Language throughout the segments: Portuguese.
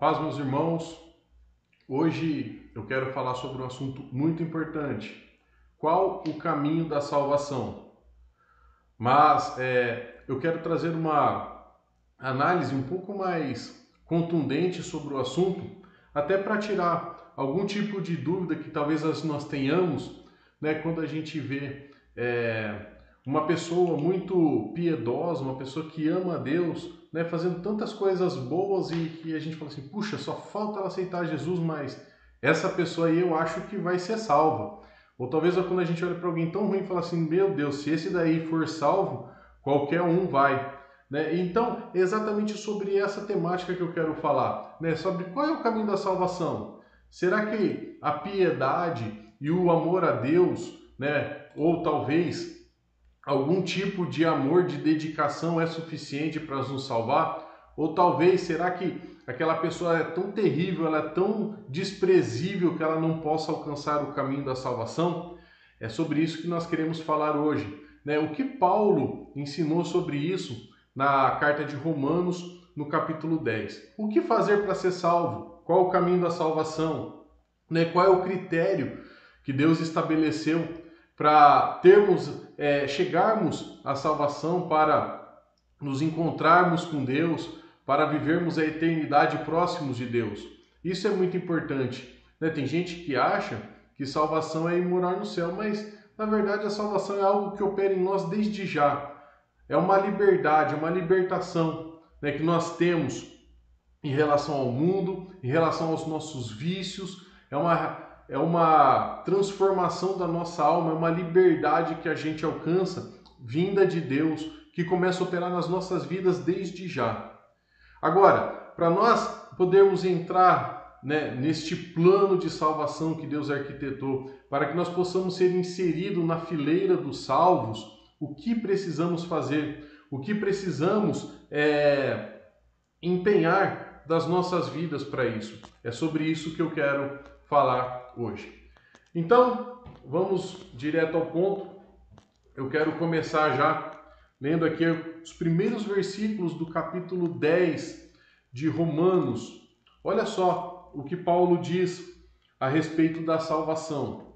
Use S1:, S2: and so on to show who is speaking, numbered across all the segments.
S1: paz, meus irmãos. Hoje eu quero falar sobre um assunto muito importante. Qual o caminho da salvação? Mas é, eu quero trazer uma análise um pouco mais contundente sobre o assunto, até para tirar algum tipo de dúvida que talvez nós tenhamos, né, quando a gente vê é, uma pessoa muito piedosa, uma pessoa que ama a Deus, né, fazendo tantas coisas boas e que a gente fala assim, puxa, só falta ela aceitar Jesus, mas essa pessoa aí eu acho que vai ser salva. Ou talvez quando a gente olha para alguém tão ruim e fala assim, meu Deus, se esse daí for salvo, qualquer um vai. Né? Então, é exatamente sobre essa temática que eu quero falar, né? sobre qual é o caminho da salvação. Será que a piedade e o amor a Deus, né? ou talvez algum tipo de amor, de dedicação é suficiente para nos salvar? Ou talvez, será que aquela pessoa é tão terrível, ela é tão desprezível que ela não possa alcançar o caminho da salvação? É sobre isso que nós queremos falar hoje. Né? O que Paulo ensinou sobre isso na carta de Romanos, no capítulo 10. O que fazer para ser salvo? Qual o caminho da salvação? Né? Qual é o critério que Deus estabeleceu para termos, é, chegarmos à salvação, para nos encontrarmos com Deus, para vivermos a eternidade próximos de Deus. Isso é muito importante. Né? Tem gente que acha que salvação é ir morar no céu, mas na verdade a salvação é algo que opera em nós desde já. É uma liberdade, uma libertação né, que nós temos em relação ao mundo, em relação aos nossos vícios. É uma é uma transformação da nossa alma, é uma liberdade que a gente alcança vinda de Deus, que começa a operar nas nossas vidas desde já. Agora, para nós podermos entrar né, neste plano de salvação que Deus arquitetou, para que nós possamos ser inseridos na fileira dos salvos, o que precisamos fazer? O que precisamos é, empenhar das nossas vidas para isso? É sobre isso que eu quero falar hoje. Então, vamos direto ao ponto. Eu quero começar já lendo aqui os primeiros versículos do capítulo 10 de Romanos. Olha só o que Paulo diz a respeito da salvação.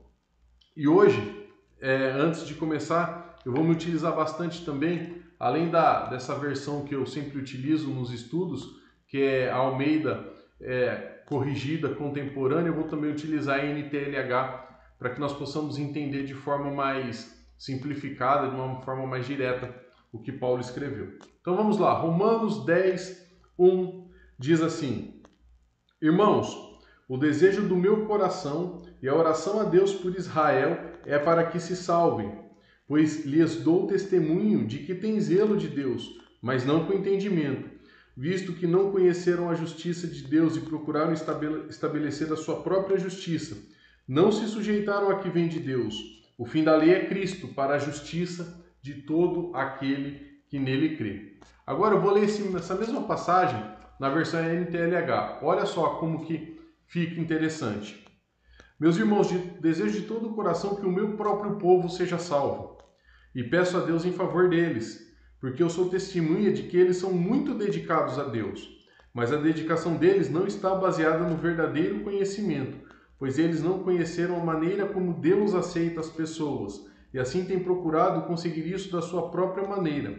S1: E hoje, é, antes de começar, eu vou me utilizar bastante também, além da, dessa versão que eu sempre utilizo nos estudos, que é a Almeida é, corrigida, contemporânea, eu vou também utilizar a NTLH para que nós possamos entender de forma mais simplificada, de uma forma mais direta, o que Paulo escreveu. Então vamos lá, Romanos 10, 1 diz assim: Irmãos, o desejo do meu coração e a oração a Deus por Israel é para que se salvem, pois lhes dou testemunho de que tem zelo de Deus, mas não com entendimento visto que não conheceram a justiça de Deus e procuraram estabelecer a sua própria justiça. Não se sujeitaram a que vem de Deus. O fim da lei é Cristo, para a justiça de todo aquele que nele crê. Agora eu vou ler essa mesma passagem na versão NTLH. Olha só como que fica interessante. Meus irmãos, desejo de todo o coração que o meu próprio povo seja salvo. E peço a Deus em favor deles porque eu sou testemunha de que eles são muito dedicados a Deus. Mas a dedicação deles não está baseada no verdadeiro conhecimento, pois eles não conheceram a maneira como Deus aceita as pessoas, e assim têm procurado conseguir isso da sua própria maneira.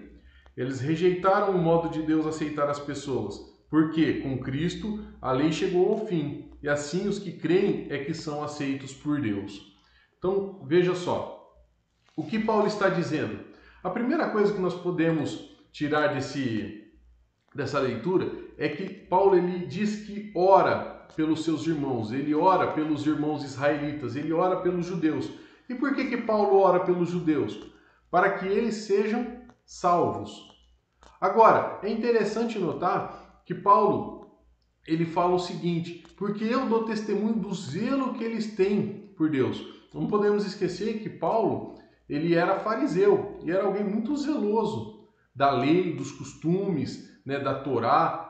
S1: Eles rejeitaram o modo de Deus aceitar as pessoas, porque com Cristo a lei chegou ao fim, e assim os que creem é que são aceitos por Deus. Então, veja só. O que Paulo está dizendo? A primeira coisa que nós podemos tirar desse, dessa leitura é que Paulo ele diz que ora pelos seus irmãos, ele ora pelos irmãos israelitas, ele ora pelos judeus. E por que, que Paulo ora pelos judeus? Para que eles sejam salvos. Agora, é interessante notar que Paulo ele fala o seguinte: porque eu dou testemunho do zelo que eles têm por Deus. Não podemos esquecer que Paulo ele era fariseu e era alguém muito zeloso da lei, dos costumes, né, da Torá.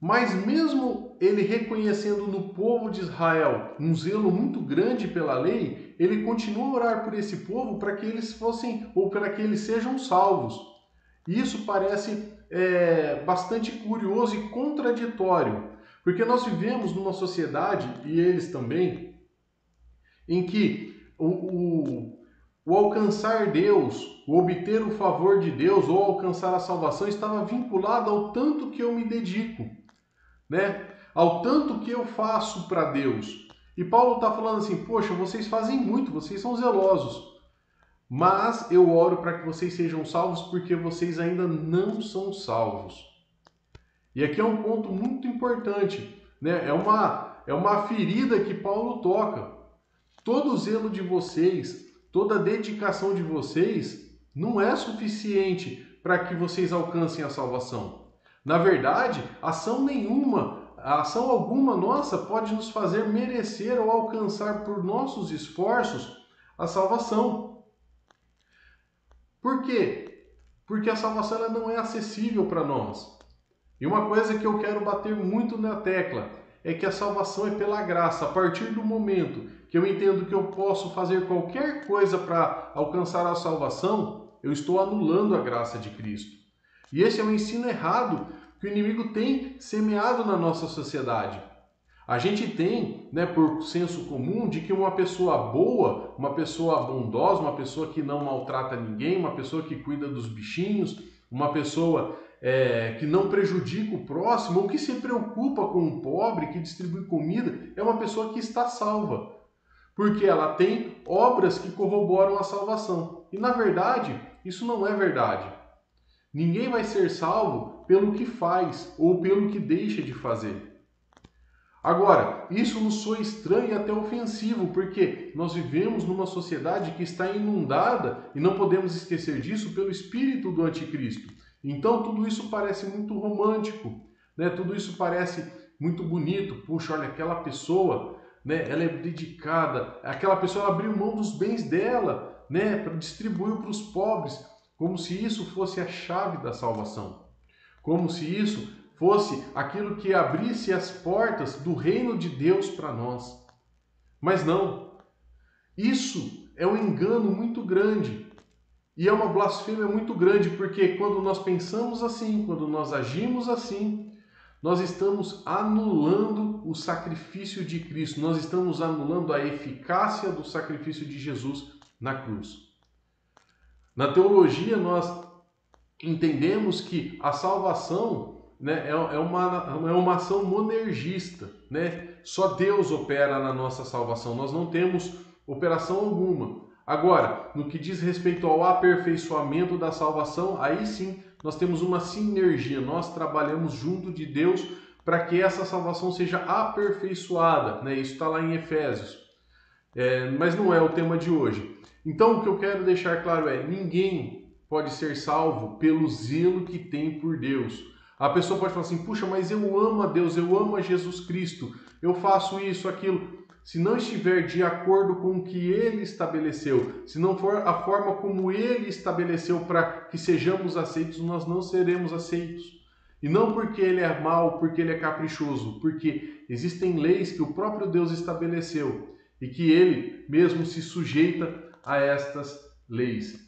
S1: Mas mesmo ele reconhecendo no povo de Israel um zelo muito grande pela lei, ele continua a orar por esse povo para que eles fossem ou para que eles sejam salvos. Isso parece é, bastante curioso e contraditório, Porque nós vivemos numa sociedade, e eles também, em que o, o, o alcançar Deus, o obter o favor de Deus ou alcançar a salvação estava vinculado ao tanto que eu me dedico, né? Ao tanto que eu faço para Deus. E Paulo está falando assim: poxa, vocês fazem muito, vocês são zelosos. Mas eu oro para que vocês sejam salvos porque vocês ainda não são salvos. E aqui é um ponto muito importante, né? É uma, é uma ferida que Paulo toca. Todo zelo de vocês, toda a dedicação de vocês não é suficiente para que vocês alcancem a salvação. Na verdade, ação nenhuma, ação alguma nossa pode nos fazer merecer ou alcançar por nossos esforços a salvação. Por quê? Porque a salvação ela não é acessível para nós. E uma coisa que eu quero bater muito na tecla é que a salvação é pela graça. A partir do momento que eu entendo que eu posso fazer qualquer coisa para alcançar a salvação, eu estou anulando a graça de Cristo. E esse é um ensino errado que o inimigo tem semeado na nossa sociedade. A gente tem, né, por senso comum, de que uma pessoa boa, uma pessoa bondosa, uma pessoa que não maltrata ninguém, uma pessoa que cuida dos bichinhos, uma pessoa é, que não prejudica o próximo ou que se preocupa com o pobre, que distribui comida, é uma pessoa que está salva. Porque ela tem obras que corroboram a salvação. E na verdade, isso não é verdade. Ninguém vai ser salvo pelo que faz ou pelo que deixa de fazer. Agora, isso nos soa estranho e até ofensivo, porque nós vivemos numa sociedade que está inundada, e não podemos esquecer disso, pelo espírito do anticristo. Então tudo isso parece muito romântico, né? Tudo isso parece muito bonito. Puxa, olha aquela pessoa, né? Ela é dedicada. Aquela pessoa abriu mão dos bens dela, né? Para distribuir para os pobres, como se isso fosse a chave da salvação, como se isso fosse aquilo que abrisse as portas do reino de Deus para nós. Mas não. Isso é um engano muito grande. E é uma blasfêmia muito grande, porque quando nós pensamos assim, quando nós agimos assim, nós estamos anulando o sacrifício de Cristo, nós estamos anulando a eficácia do sacrifício de Jesus na cruz. Na teologia, nós entendemos que a salvação né, é, é, uma, é uma ação monergista. Né? Só Deus opera na nossa salvação, nós não temos operação alguma. Agora, no que diz respeito ao aperfeiçoamento da salvação, aí sim nós temos uma sinergia, nós trabalhamos junto de Deus para que essa salvação seja aperfeiçoada. Né? Isso está lá em Efésios. É, mas não é o tema de hoje. Então, o que eu quero deixar claro é: ninguém pode ser salvo pelo zelo que tem por Deus. A pessoa pode falar assim: puxa, mas eu amo a Deus, eu amo a Jesus Cristo, eu faço isso, aquilo se não estiver de acordo com o que ele estabeleceu, se não for a forma como ele estabeleceu para que sejamos aceitos, nós não seremos aceitos. E não porque ele é mau, porque ele é caprichoso, porque existem leis que o próprio Deus estabeleceu e que ele mesmo se sujeita a estas leis.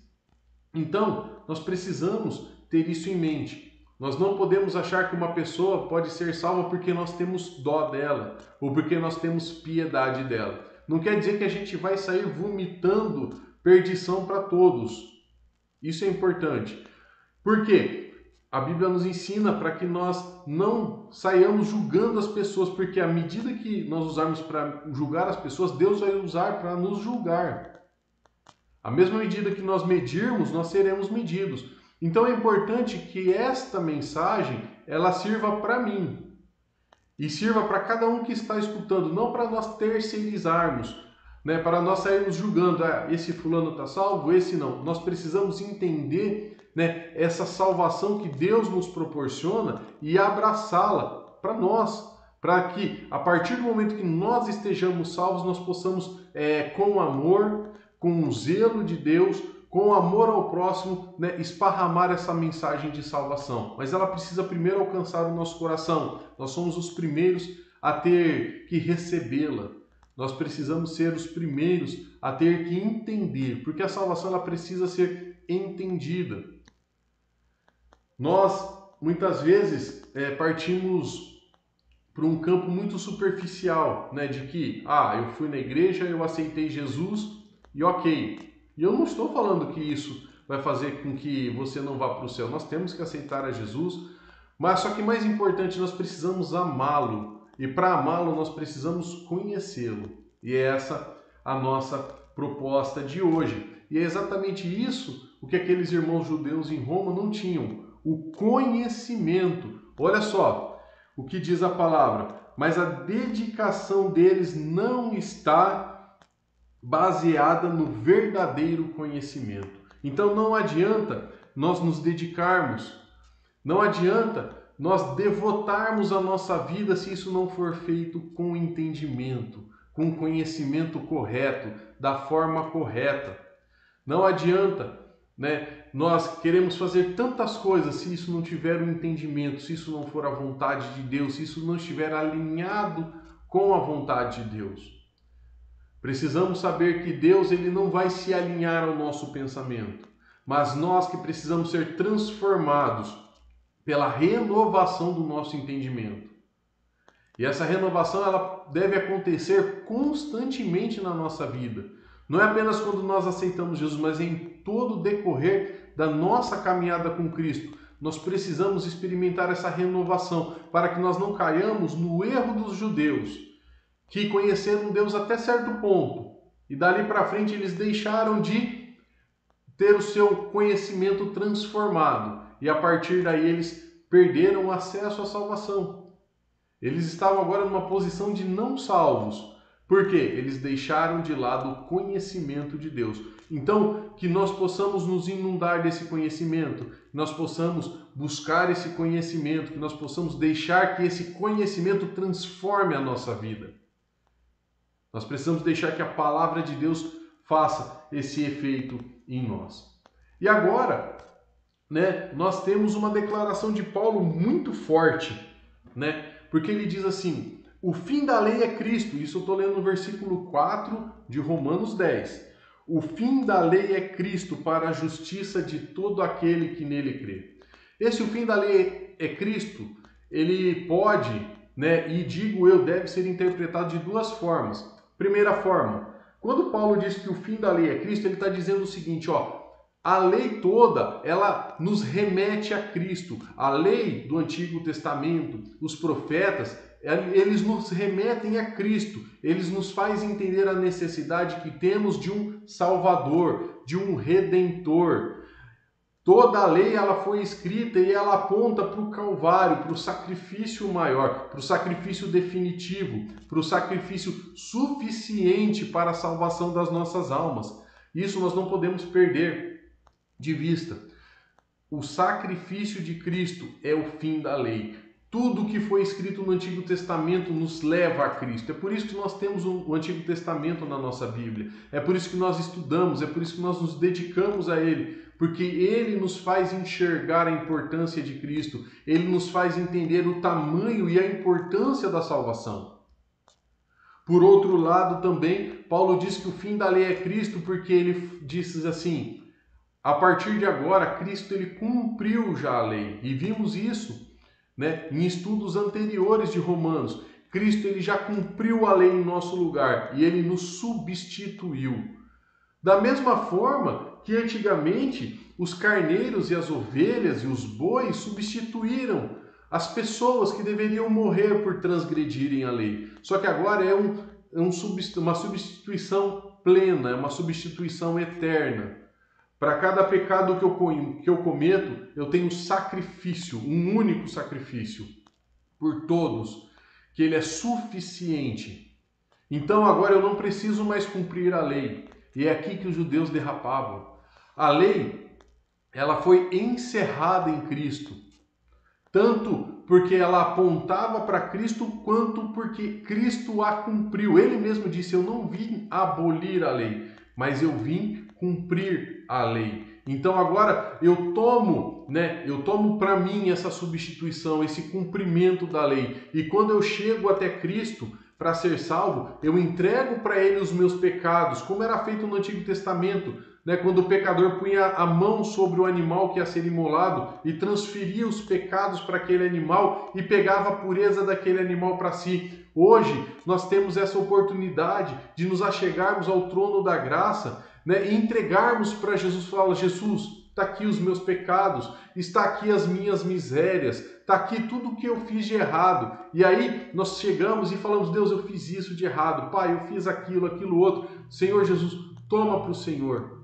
S1: Então, nós precisamos ter isso em mente. Nós não podemos achar que uma pessoa pode ser salva porque nós temos dó dela ou porque nós temos piedade dela. Não quer dizer que a gente vai sair vomitando perdição para todos. Isso é importante. Por quê? A Bíblia nos ensina para que nós não saiamos julgando as pessoas, porque a medida que nós usarmos para julgar as pessoas, Deus vai usar para nos julgar. A mesma medida que nós medirmos, nós seremos medidos. Então é importante que esta mensagem ela sirva para mim e sirva para cada um que está escutando, não para nós terceirizarmos, né? Para nós sairmos julgando, ah, esse fulano está salvo, esse não. Nós precisamos entender, né? Essa salvação que Deus nos proporciona e abraçá-la para nós, para que a partir do momento que nós estejamos salvos, nós possamos, é, com amor, com o zelo de Deus, com amor ao próximo, né, esparramar essa mensagem de salvação. Mas ela precisa primeiro alcançar o nosso coração. Nós somos os primeiros a ter que recebê-la. Nós precisamos ser os primeiros a ter que entender, porque a salvação ela precisa ser entendida. Nós muitas vezes é, partimos para um campo muito superficial, né? De que, ah, eu fui na igreja, eu aceitei Jesus e ok. E eu não estou falando que isso vai fazer com que você não vá para o céu. Nós temos que aceitar a Jesus, mas só que mais importante, nós precisamos amá-lo. E para amá-lo, nós precisamos conhecê-lo. E é essa a nossa proposta de hoje. E é exatamente isso o que aqueles irmãos judeus em Roma não tinham: o conhecimento. Olha só, o que diz a palavra, mas a dedicação deles não está baseada no verdadeiro conhecimento. Então não adianta nós nos dedicarmos, não adianta nós devotarmos a nossa vida se isso não for feito com entendimento, com conhecimento correto, da forma correta. Não adianta, né? nós queremos fazer tantas coisas se isso não tiver o um entendimento, se isso não for a vontade de Deus, se isso não estiver alinhado com a vontade de Deus. Precisamos saber que Deus ele não vai se alinhar ao nosso pensamento, mas nós que precisamos ser transformados pela renovação do nosso entendimento. E essa renovação ela deve acontecer constantemente na nossa vida. Não é apenas quando nós aceitamos Jesus, mas em todo o decorrer da nossa caminhada com Cristo, nós precisamos experimentar essa renovação para que nós não caiamos no erro dos judeus, que conheceram Deus até certo ponto e dali para frente eles deixaram de ter o seu conhecimento transformado e a partir daí eles perderam acesso à salvação. Eles estavam agora numa posição de não salvos. Por quê? Eles deixaram de lado o conhecimento de Deus. Então, que nós possamos nos inundar desse conhecimento, que nós possamos buscar esse conhecimento, que nós possamos deixar que esse conhecimento transforme a nossa vida. Nós precisamos deixar que a palavra de Deus faça esse efeito em nós. E agora, né, nós temos uma declaração de Paulo muito forte, né? Porque ele diz assim: "O fim da lei é Cristo". Isso eu estou lendo no versículo 4 de Romanos 10. O fim da lei é Cristo para a justiça de todo aquele que nele crê. Esse o fim da lei é Cristo, ele pode, né, e digo eu, deve ser interpretado de duas formas. Primeira forma, quando Paulo diz que o fim da lei é Cristo, ele está dizendo o seguinte, ó, a lei toda, ela nos remete a Cristo. A lei do Antigo Testamento, os profetas, eles nos remetem a Cristo, eles nos fazem entender a necessidade que temos de um Salvador, de um Redentor. Toda a lei ela foi escrita e ela aponta para o Calvário, para o sacrifício maior, para o sacrifício definitivo, para o sacrifício suficiente para a salvação das nossas almas. Isso nós não podemos perder de vista. O sacrifício de Cristo é o fim da lei. Tudo que foi escrito no Antigo Testamento nos leva a Cristo. É por isso que nós temos o Antigo Testamento na nossa Bíblia. É por isso que nós estudamos, é por isso que nós nos dedicamos a ele, porque ele nos faz enxergar a importância de Cristo, ele nos faz entender o tamanho e a importância da salvação. Por outro lado, também, Paulo diz que o fim da lei é Cristo, porque ele diz assim: a partir de agora, Cristo ele cumpriu já a lei. E vimos isso né? Em estudos anteriores de Romanos, Cristo ele já cumpriu a lei em nosso lugar e ele nos substituiu. Da mesma forma que antigamente os carneiros e as ovelhas e os bois substituíram as pessoas que deveriam morrer por transgredirem a lei. Só que agora é, um, é um, uma substituição plena, é uma substituição eterna. Para cada pecado que eu, que eu cometo, eu tenho sacrifício, um único sacrifício por todos, que ele é suficiente. Então agora eu não preciso mais cumprir a lei. E é aqui que os judeus derrapavam. A lei, ela foi encerrada em Cristo. Tanto porque ela apontava para Cristo, quanto porque Cristo a cumpriu. Ele mesmo disse: Eu não vim abolir a lei, mas eu vim cumprir a lei. Então agora eu tomo, né? Eu tomo para mim essa substituição, esse cumprimento da lei. E quando eu chego até Cristo para ser salvo, eu entrego para ele os meus pecados, como era feito no Antigo Testamento. Né, quando o pecador punha a mão sobre o animal que ia ser imolado e transferia os pecados para aquele animal e pegava a pureza daquele animal para si. Hoje nós temos essa oportunidade de nos achegarmos ao trono da graça né, e entregarmos para Jesus. Fala, Jesus, está aqui os meus pecados, está aqui as minhas misérias, está aqui tudo que eu fiz de errado. E aí nós chegamos e falamos, Deus, eu fiz isso de errado, Pai, eu fiz aquilo, aquilo outro. Senhor Jesus, toma para o Senhor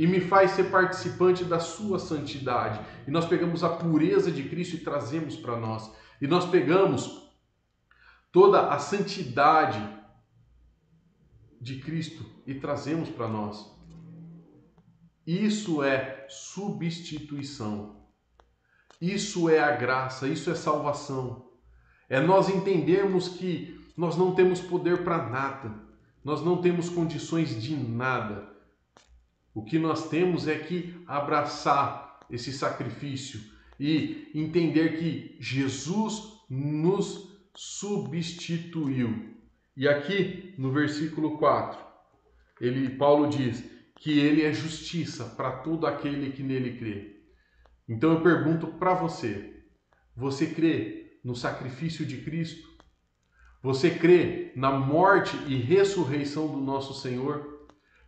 S1: e me faz ser participante da sua santidade. E nós pegamos a pureza de Cristo e trazemos para nós. E nós pegamos toda a santidade de Cristo e trazemos para nós. Isso é substituição. Isso é a graça, isso é salvação. É nós entendermos que nós não temos poder para nada, nós não temos condições de nada o que nós temos é que abraçar esse sacrifício e entender que Jesus nos substituiu. E aqui no versículo 4, ele Paulo diz que ele é justiça para todo aquele que nele crê. Então eu pergunto para você: você crê no sacrifício de Cristo? Você crê na morte e ressurreição do nosso Senhor?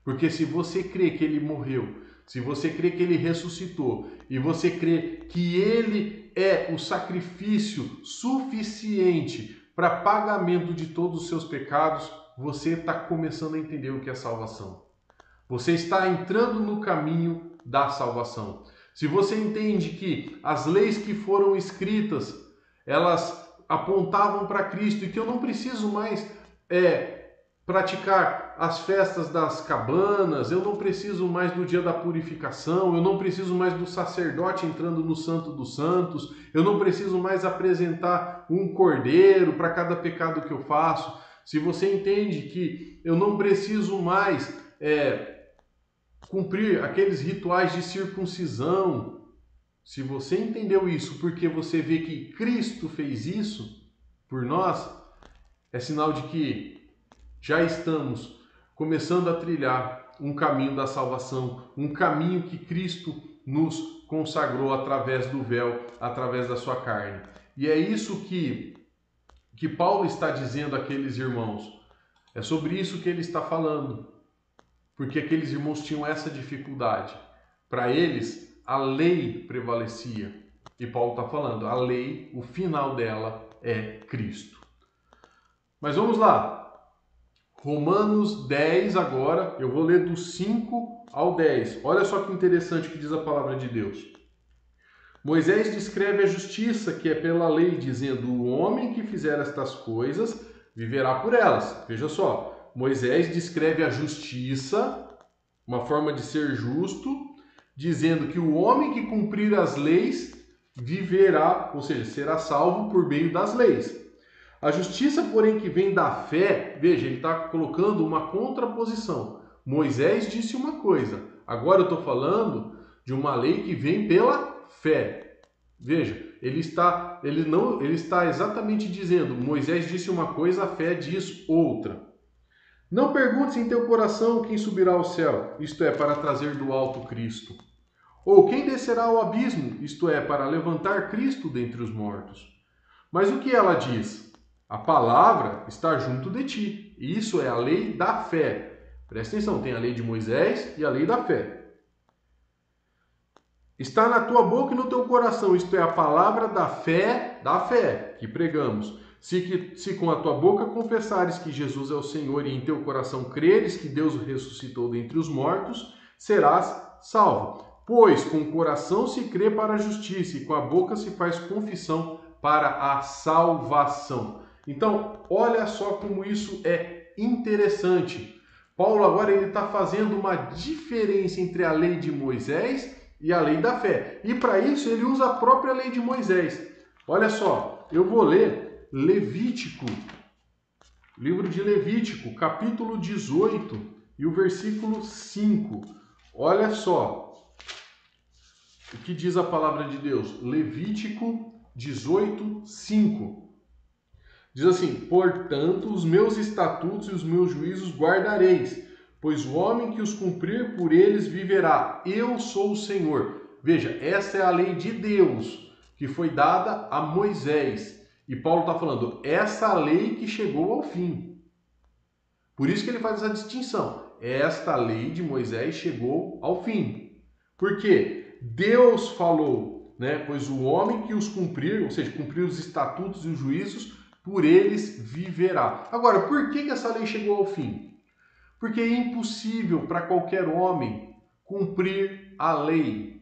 S1: Porque se você crê que ele morreu, se você crê que ele ressuscitou e você crê que ele é o sacrifício suficiente para pagamento de todos os seus pecados, você está começando a entender o que é salvação. Você está entrando no caminho da salvação. Se você entende que as leis que foram escritas, elas apontavam para Cristo e que eu não preciso mais é, praticar as festas das cabanas, eu não preciso mais do dia da purificação, eu não preciso mais do sacerdote entrando no Santo dos Santos, eu não preciso mais apresentar um cordeiro para cada pecado que eu faço. Se você entende que eu não preciso mais é, cumprir aqueles rituais de circuncisão, se você entendeu isso porque você vê que Cristo fez isso por nós, é sinal de que já estamos começando a trilhar um caminho da salvação, um caminho que Cristo nos consagrou através do véu, através da sua carne. E é isso que que Paulo está dizendo àqueles irmãos. É sobre isso que ele está falando. Porque aqueles irmãos tinham essa dificuldade. Para eles, a lei prevalecia. E Paulo está falando, a lei, o final dela é Cristo. Mas vamos lá, Romanos 10 agora, eu vou ler do 5 ao 10. Olha só que interessante que diz a palavra de Deus. Moisés descreve a justiça que é pela lei, dizendo: O homem que fizer estas coisas viverá por elas. Veja só, Moisés descreve a justiça, uma forma de ser justo, dizendo que o homem que cumprir as leis viverá, ou seja, será salvo por meio das leis. A justiça, porém, que vem da fé, veja, ele está colocando uma contraposição. Moisés disse uma coisa, agora eu estou falando de uma lei que vem pela fé. Veja, ele está, ele não, ele está exatamente dizendo: Moisés disse uma coisa, a fé diz outra. Não perguntes em teu coração quem subirá ao céu, isto é, para trazer do alto Cristo. Ou quem descerá ao abismo, isto é, para levantar Cristo dentre os mortos. Mas o que ela diz? A palavra está junto de ti. Isso é a lei da fé. Presta atenção, tem a lei de Moisés e a lei da fé. Está na tua boca e no teu coração, isto é a palavra da fé, da fé que pregamos. Se, que, se com a tua boca confessares que Jesus é o Senhor e em teu coração creres que Deus o ressuscitou dentre os mortos, serás salvo. Pois com o coração se crê para a justiça e com a boca se faz confissão para a salvação. Então, olha só como isso é interessante. Paulo agora ele está fazendo uma diferença entre a lei de Moisés e a lei da fé. E para isso ele usa a própria lei de Moisés. Olha só, eu vou ler Levítico, livro de Levítico, capítulo 18 e o versículo 5. Olha só o que diz a palavra de Deus. Levítico 18, 5. Diz assim: Portanto, os meus estatutos e os meus juízos guardareis, pois o homem que os cumprir por eles viverá. Eu sou o Senhor. Veja, essa é a lei de Deus que foi dada a Moisés. E Paulo está falando, essa lei que chegou ao fim. Por isso que ele faz essa distinção. Esta lei de Moisés chegou ao fim. Por quê? Deus falou, né? Pois o homem que os cumprir, ou seja, cumprir os estatutos e os juízos, por eles viverá. Agora, por que, que essa lei chegou ao fim? Porque é impossível para qualquer homem cumprir a lei.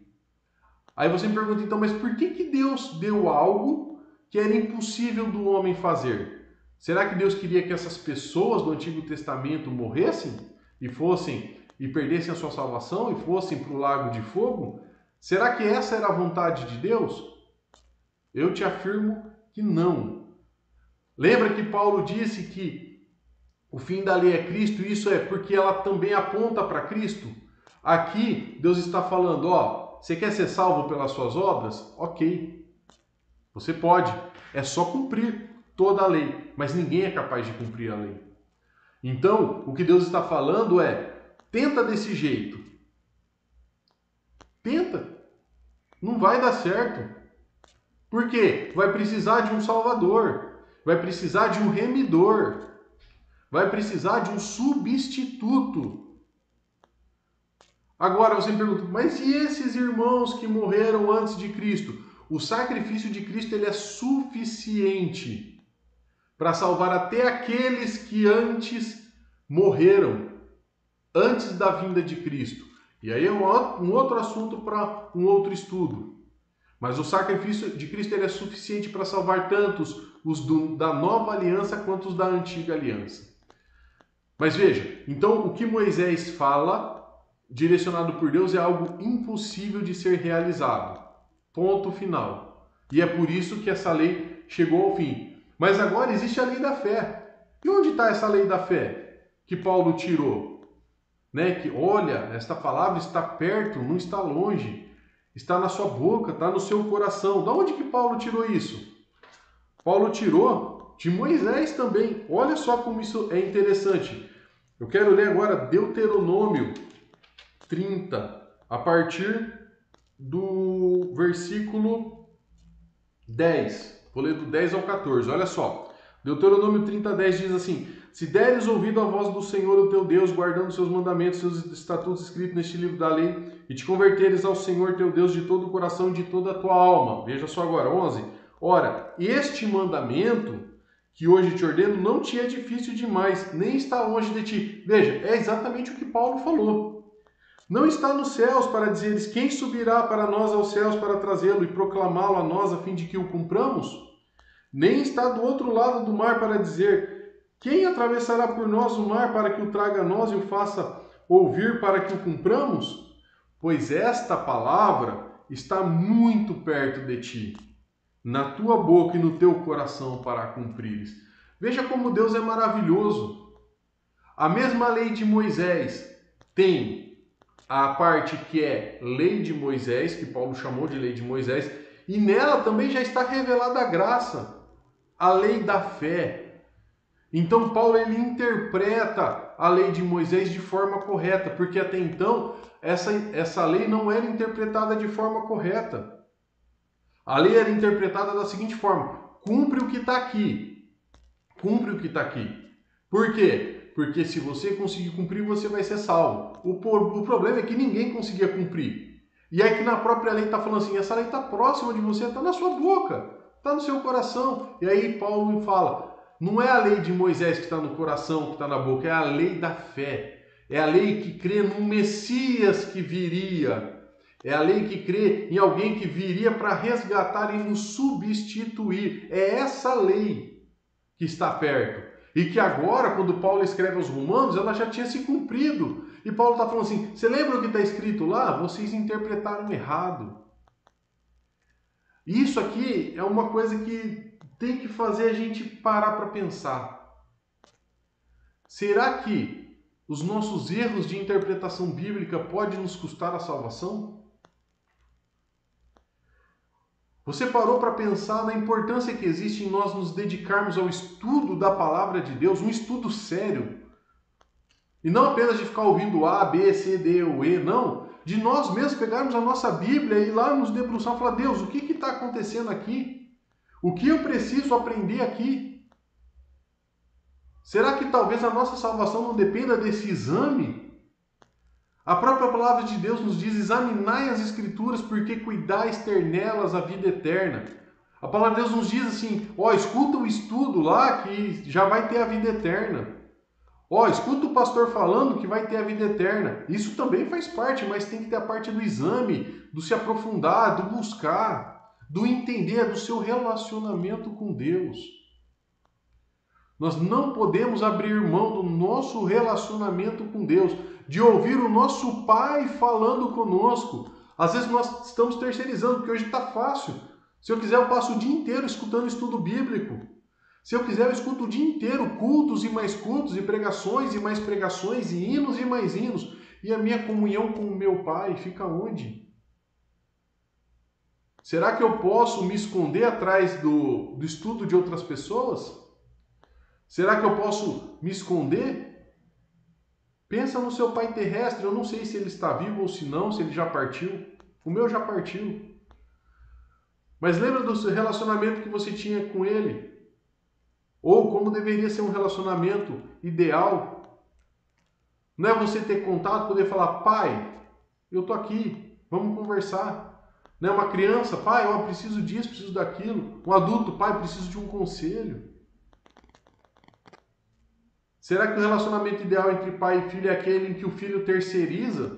S1: Aí você me pergunta, então, mas por que, que Deus deu algo que era impossível do homem fazer? Será que Deus queria que essas pessoas do Antigo Testamento morressem e fossem e perdessem a sua salvação e fossem para o lago de fogo? Será que essa era a vontade de Deus? Eu te afirmo que não. Lembra que Paulo disse que o fim da lei é Cristo, isso é porque ela também aponta para Cristo? Aqui Deus está falando, ó, você quer ser salvo pelas suas obras? OK. Você pode, é só cumprir toda a lei, mas ninguém é capaz de cumprir a lei. Então, o que Deus está falando é: tenta desse jeito. Tenta. Não vai dar certo. Por quê? Vai precisar de um salvador vai precisar de um remidor, vai precisar de um substituto. Agora você me pergunta, mas e esses irmãos que morreram antes de Cristo? O sacrifício de Cristo ele é suficiente para salvar até aqueles que antes morreram, antes da vinda de Cristo. E aí é um outro assunto para um outro estudo. Mas o sacrifício de Cristo ele é suficiente para salvar tantos os do, da nova aliança quanto os da antiga aliança. Mas veja, então o que Moisés fala, direcionado por Deus, é algo impossível de ser realizado. Ponto final. E é por isso que essa lei chegou ao fim. Mas agora existe a lei da fé. E onde está essa lei da fé que Paulo tirou? Né? Que olha, esta palavra está perto, não está longe, está na sua boca, está no seu coração. Da onde que Paulo tirou isso? Paulo tirou de Moisés também. Olha só como isso é interessante. Eu quero ler agora Deuteronômio 30, a partir do versículo 10. Vou ler do 10 ao 14. Olha só. Deuteronômio 30, 10 diz assim: Se deres ouvido à voz do Senhor, o teu Deus, guardando seus mandamentos, seus estatutos escritos neste livro da lei, e te converteres ao Senhor teu Deus de todo o coração e de toda a tua alma. Veja só agora, 11 Ora, este mandamento que hoje te ordeno não te é difícil demais, nem está longe de ti. Veja, é exatamente o que Paulo falou. Não está nos céus para dizeres quem subirá para nós aos céus para trazê-lo e proclamá-lo a nós a fim de que o cumpramos? Nem está do outro lado do mar para dizer quem atravessará por nós o mar para que o traga a nós e o faça ouvir para que o cumpramos? Pois esta palavra está muito perto de ti na tua boca e no teu coração para cumprires. Veja como Deus é maravilhoso. A mesma lei de Moisés tem a parte que é lei de Moisés, que Paulo chamou de lei de Moisés, e nela também já está revelada a graça, a lei da fé. Então Paulo ele interpreta a lei de Moisés de forma correta, porque até então essa, essa lei não era interpretada de forma correta. A lei era interpretada da seguinte forma: cumpre o que está aqui. Cumpre o que está aqui. Por quê? Porque se você conseguir cumprir, você vai ser salvo. O, o problema é que ninguém conseguia cumprir. E é que na própria lei está falando assim: essa lei está próxima de você, está na sua boca, está no seu coração. E aí Paulo fala: não é a lei de Moisés que está no coração, que está na boca, é a lei da fé. É a lei que crê no Messias que viria é a lei que crê em alguém que viria para resgatar e nos substituir. É essa lei que está perto. E que agora, quando Paulo escreve aos Romanos, ela já tinha se cumprido. E Paulo está falando assim: você lembra o que está escrito lá? Vocês interpretaram errado. Isso aqui é uma coisa que tem que fazer a gente parar para pensar. Será que os nossos erros de interpretação bíblica podem nos custar a salvação? Você parou para pensar na importância que existe em nós nos dedicarmos ao estudo da palavra de Deus, um estudo sério? E não apenas de ficar ouvindo A, B, C, D ou E, não. De nós mesmos pegarmos a nossa Bíblia e lá nos debruçar e falar: Deus, o que está acontecendo aqui? O que eu preciso aprender aqui? Será que talvez a nossa salvação não dependa desse exame? A própria palavra de Deus nos diz: examinai as Escrituras, porque cuidais ter nelas a vida eterna. A palavra de Deus nos diz assim: ó, escuta o estudo lá que já vai ter a vida eterna. Ó, escuta o pastor falando que vai ter a vida eterna. Isso também faz parte, mas tem que ter a parte do exame, do se aprofundar, do buscar, do entender, do seu relacionamento com Deus. Nós não podemos abrir mão do nosso relacionamento com Deus, de ouvir o nosso Pai falando conosco. Às vezes nós estamos terceirizando, porque hoje está fácil. Se eu quiser, eu passo o dia inteiro escutando estudo bíblico. Se eu quiser, eu escuto o dia inteiro cultos e mais cultos, e pregações e mais pregações, e hinos e mais hinos. E a minha comunhão com o meu Pai fica onde? Será que eu posso me esconder atrás do, do estudo de outras pessoas? Será que eu posso me esconder? Pensa no seu pai terrestre, eu não sei se ele está vivo ou se não, se ele já partiu. O meu já partiu. Mas lembra do relacionamento que você tinha com ele? Ou como deveria ser um relacionamento ideal. Não é você ter contato, poder falar, pai, eu tô aqui, vamos conversar. Não é uma criança, pai, eu preciso disso, preciso daquilo. Um adulto, pai, preciso de um conselho. Será que o relacionamento ideal entre pai e filho é aquele em que o filho terceiriza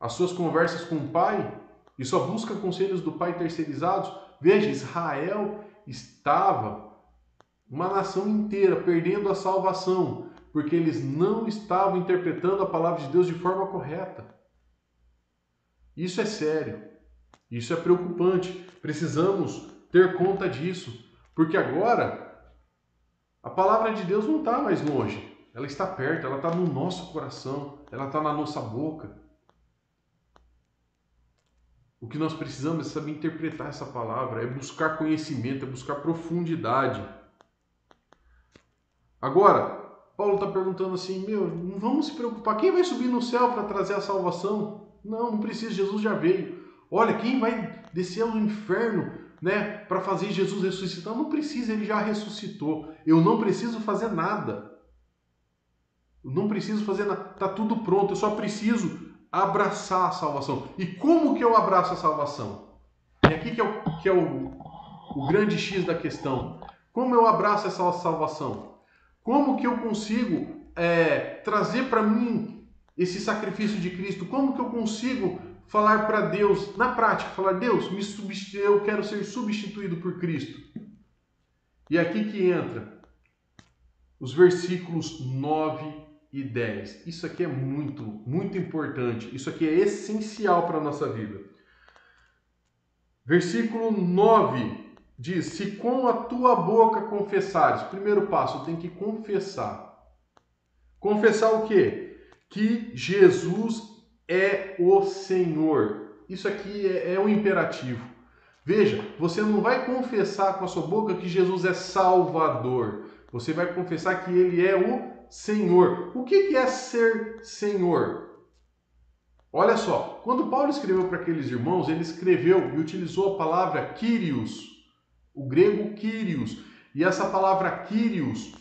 S1: as suas conversas com o pai e só busca conselhos do pai terceirizados? Veja, Israel estava uma nação inteira perdendo a salvação, porque eles não estavam interpretando a palavra de Deus de forma correta. Isso é sério. Isso é preocupante. Precisamos ter conta disso, porque agora a palavra de Deus não está mais longe. Ela está perto, ela está no nosso coração, ela está na nossa boca. O que nós precisamos é saber interpretar essa palavra, é buscar conhecimento, é buscar profundidade. Agora, Paulo está perguntando assim: meu, não vamos se preocupar. Quem vai subir no céu para trazer a salvação? Não, não precisa, Jesus já veio. Olha, quem vai descer ao inferno né, para fazer Jesus ressuscitar? Não precisa, ele já ressuscitou. Eu não preciso fazer nada. Eu não preciso fazer nada. Está tudo pronto, eu só preciso abraçar a salvação. E como que eu abraço a salvação? E aqui que é o, que é o, o grande X da questão. Como eu abraço essa salvação? Como que eu consigo é, trazer para mim esse sacrifício de Cristo? Como que eu consigo falar para Deus, na prática, falar, Deus, me eu quero ser substituído por Cristo. E aqui que entra os versículos 9 e 10. Isso aqui é muito, muito importante. Isso aqui é essencial para a nossa vida. Versículo 9 diz: Se com a tua boca confessares, primeiro passo, tem que confessar. Confessar o quê? Que Jesus é o Senhor. Isso aqui é, é um imperativo. Veja, você não vai confessar com a sua boca que Jesus é Salvador. Você vai confessar que Ele é o Senhor. O que é ser Senhor? Olha só, quando Paulo escreveu para aqueles irmãos, ele escreveu e utilizou a palavra Kyrios, o grego Kyrios. E essa palavra Kyrios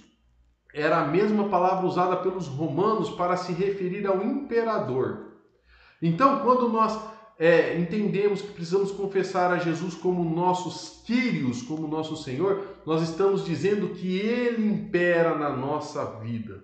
S1: era a mesma palavra usada pelos romanos para se referir ao imperador. Então, quando nós é, entendemos que precisamos confessar a Jesus como nossos Kyrios, como nosso Senhor, nós estamos dizendo que Ele impera na nossa vida.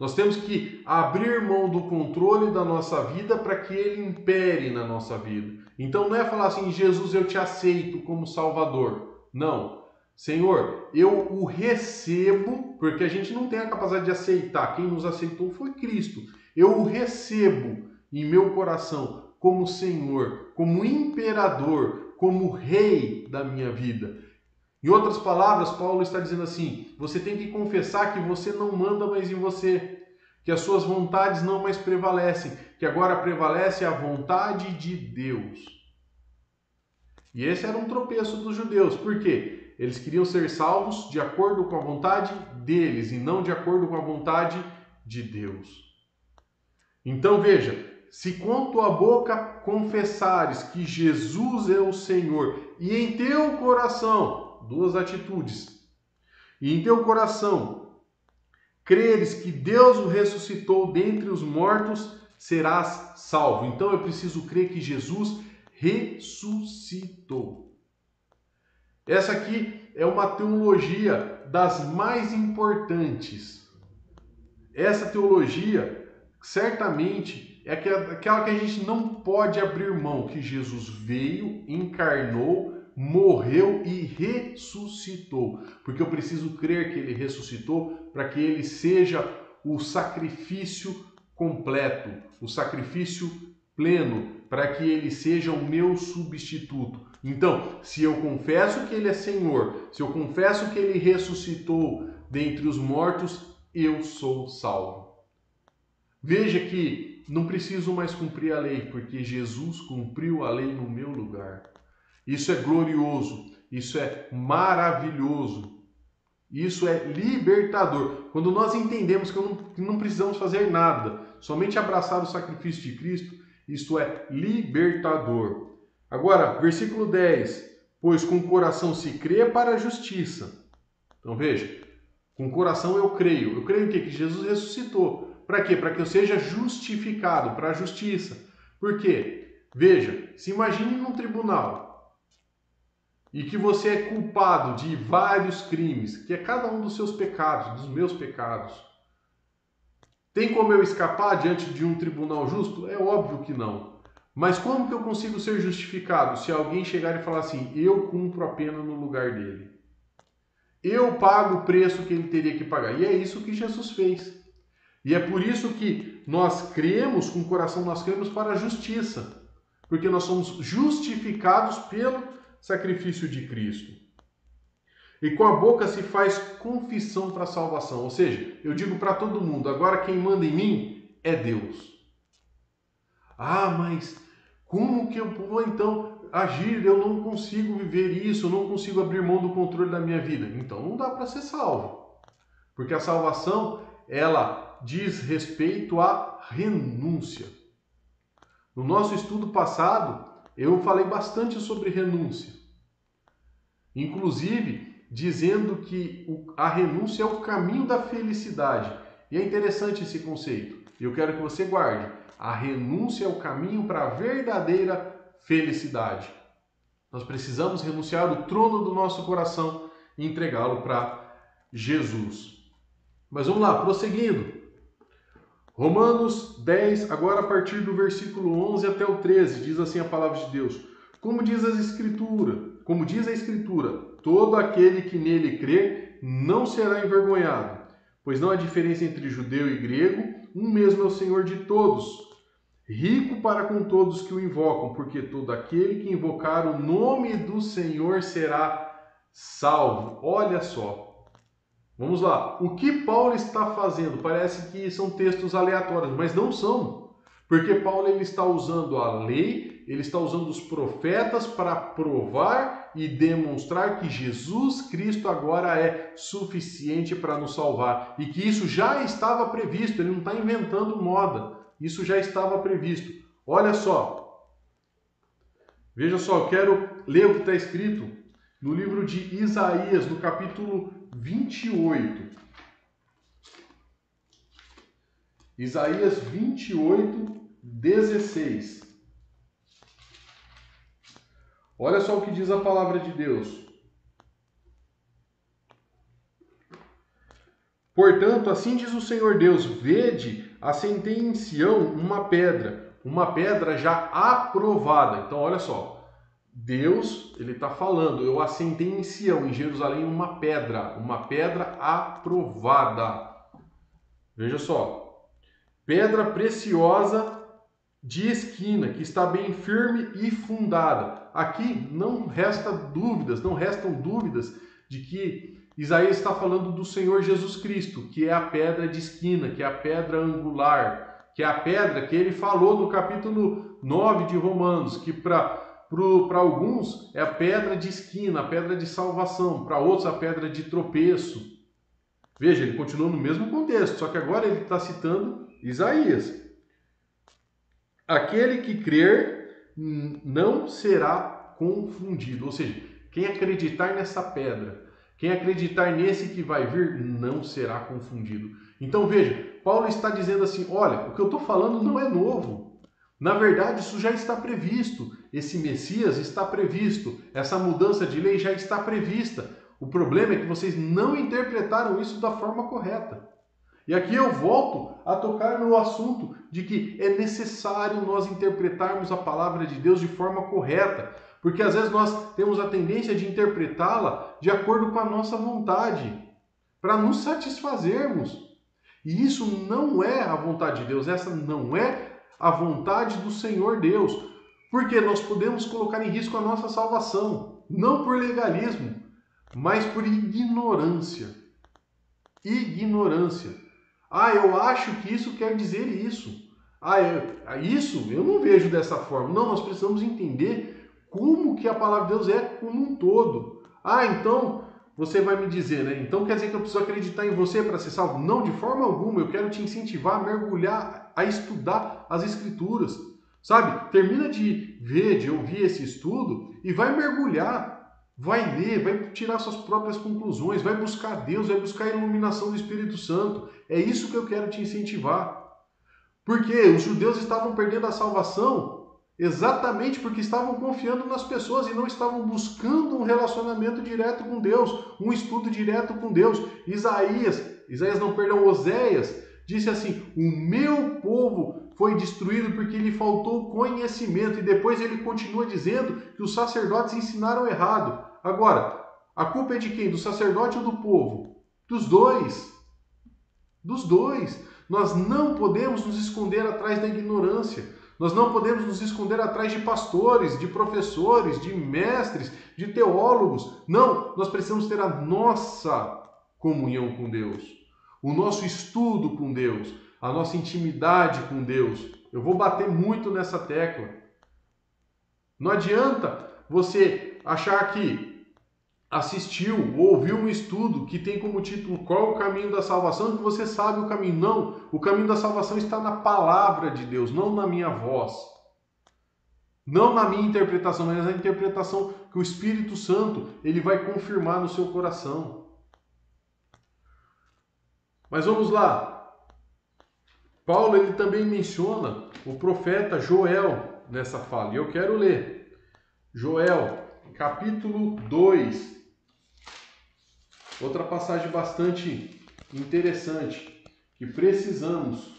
S1: Nós temos que abrir mão do controle da nossa vida para que ele impere na nossa vida. Então não é falar assim, Jesus, eu te aceito como Salvador. Não. Senhor, eu o recebo, porque a gente não tem a capacidade de aceitar. Quem nos aceitou foi Cristo. Eu o recebo em meu coração como Senhor, como imperador, como rei da minha vida. Em outras palavras, Paulo está dizendo assim: você tem que confessar que você não manda mais em você, que as suas vontades não mais prevalecem, que agora prevalece a vontade de Deus. E esse era um tropeço dos judeus, por quê? Eles queriam ser salvos de acordo com a vontade deles e não de acordo com a vontade de Deus. Então veja, se com tua boca confessares que Jesus é o Senhor e em teu coração, duas atitudes, e em teu coração creres que Deus o ressuscitou dentre os mortos, serás salvo. Então eu preciso crer que Jesus ressuscitou. Essa aqui é uma teologia das mais importantes. Essa teologia, certamente, é aquela que a gente não pode abrir mão, que Jesus veio, encarnou, morreu e ressuscitou. Porque eu preciso crer que ele ressuscitou para que ele seja o sacrifício completo, o sacrifício pleno, para que ele seja o meu substituto. Então, se eu confesso que ele é Senhor, se eu confesso que ele ressuscitou dentre os mortos, eu sou salvo. Veja que não preciso mais cumprir a lei, porque Jesus cumpriu a lei no meu lugar. Isso é glorioso, isso é maravilhoso, isso é libertador. Quando nós entendemos que não, que não precisamos fazer nada, somente abraçar o sacrifício de Cristo, isto é libertador. Agora, versículo 10: Pois com o coração se crê para a justiça. Então veja, com o coração eu creio. Eu creio em quê? Que Jesus ressuscitou. Para quê? Para que eu seja justificado, para a justiça. Por quê? Veja, se imagine num tribunal e que você é culpado de vários crimes, que é cada um dos seus pecados, dos meus pecados. Tem como eu escapar diante de um tribunal justo? É óbvio que não. Mas como que eu consigo ser justificado se alguém chegar e falar assim: eu cumpro a pena no lugar dele? Eu pago o preço que ele teria que pagar. E é isso que Jesus fez. E é por isso que nós cremos, com o coração nós cremos para a justiça. Porque nós somos justificados pelo sacrifício de Cristo. E com a boca se faz confissão para a salvação. Ou seja, eu digo para todo mundo: agora quem manda em mim é Deus. Ah, mas como que eu vou então agir? Eu não consigo viver isso, eu não consigo abrir mão do controle da minha vida. Então não dá para ser salvo. Porque a salvação, ela diz respeito à renúncia. No nosso estudo passado, eu falei bastante sobre renúncia. Inclusive, dizendo que a renúncia é o caminho da felicidade. E é interessante esse conceito. Eu quero que você guarde. A renúncia é o caminho para a verdadeira felicidade. Nós precisamos renunciar ao trono do nosso coração e entregá-lo para Jesus. Mas vamos lá, prosseguindo. Romanos 10, agora a partir do versículo 11 até o 13, diz assim a palavra de Deus: Como diz as escrituras, como diz a escritura, Todo aquele que nele crê não será envergonhado, pois não há diferença entre judeu e grego, um mesmo é o Senhor de todos, rico para com todos que o invocam, porque todo aquele que invocar o nome do Senhor será salvo. Olha só. Vamos lá. O que Paulo está fazendo? Parece que são textos aleatórios, mas não são. Porque Paulo ele está usando a lei, ele está usando os profetas para provar e demonstrar que Jesus Cristo agora é suficiente para nos salvar e que isso já estava previsto, ele não está inventando moda, isso já estava previsto. Olha só, veja só, eu quero ler o que está escrito no livro de Isaías, no capítulo 28. Isaías 28, 16. Olha só o que diz a palavra de Deus. Portanto, assim diz o Senhor Deus: Vede, assentei em Sião uma pedra, uma pedra já aprovada. Então, olha só, Deus, ele está falando: Eu assentei em Sião, em Jerusalém, uma pedra, uma pedra aprovada. Veja só, pedra preciosa de esquina, que está bem firme e fundada. Aqui não resta dúvidas, não restam dúvidas de que Isaías está falando do Senhor Jesus Cristo, que é a pedra de esquina, que é a pedra angular, que é a pedra que ele falou no capítulo 9 de Romanos, que para para alguns é a pedra de esquina, a pedra de salvação, para outros a pedra de tropeço. Veja, ele continua no mesmo contexto, só que agora ele está citando Isaías. Aquele que crer não será confundido. Ou seja, quem acreditar nessa pedra, quem acreditar nesse que vai vir, não será confundido. Então veja, Paulo está dizendo assim: olha, o que eu estou falando não é novo. Na verdade, isso já está previsto. Esse Messias está previsto. Essa mudança de lei já está prevista. O problema é que vocês não interpretaram isso da forma correta. E aqui eu volto a tocar no assunto de que é necessário nós interpretarmos a palavra de Deus de forma correta, porque às vezes nós temos a tendência de interpretá-la de acordo com a nossa vontade, para nos satisfazermos. E isso não é a vontade de Deus, essa não é a vontade do Senhor Deus, porque nós podemos colocar em risco a nossa salvação, não por legalismo, mas por ignorância. Ignorância. Ah, eu acho que isso quer dizer isso. Ah, ah, isso eu não vejo dessa forma. Não, nós precisamos entender como que a palavra de Deus é como um todo. Ah, então você vai me dizer, né? Então quer dizer que eu preciso acreditar em você para ser salvo? Não, de forma alguma. Eu quero te incentivar a mergulhar a estudar as Escrituras. Sabe? Termina de ver, de ouvir esse estudo e vai mergulhar. Vai ler, vai tirar suas próprias conclusões, vai buscar Deus, vai buscar a iluminação do Espírito Santo. É isso que eu quero te incentivar. Porque os judeus estavam perdendo a salvação exatamente porque estavam confiando nas pessoas e não estavam buscando um relacionamento direto com Deus, um estudo direto com Deus. Isaías, Isaías não, perdão, Oséias, disse assim: O meu povo foi destruído porque lhe faltou conhecimento. E depois ele continua dizendo que os sacerdotes ensinaram errado. Agora, a culpa é de quem? Do sacerdote ou do povo? Dos dois. Dos dois. Nós não podemos nos esconder atrás da ignorância. Nós não podemos nos esconder atrás de pastores, de professores, de mestres, de teólogos. Não, nós precisamos ter a nossa comunhão com Deus o nosso estudo com Deus, a nossa intimidade com Deus. Eu vou bater muito nessa tecla. Não adianta você achar que assistiu ou ouviu um estudo que tem como título Qual o caminho da salvação, que você sabe o caminho. Não, o caminho da salvação está na palavra de Deus, não na minha voz. Não na minha interpretação, mas na interpretação que o Espírito Santo ele vai confirmar no seu coração. Mas vamos lá. Paulo ele também menciona o profeta Joel nessa fala. E eu quero ler. Joel, capítulo 2. Outra passagem bastante interessante que precisamos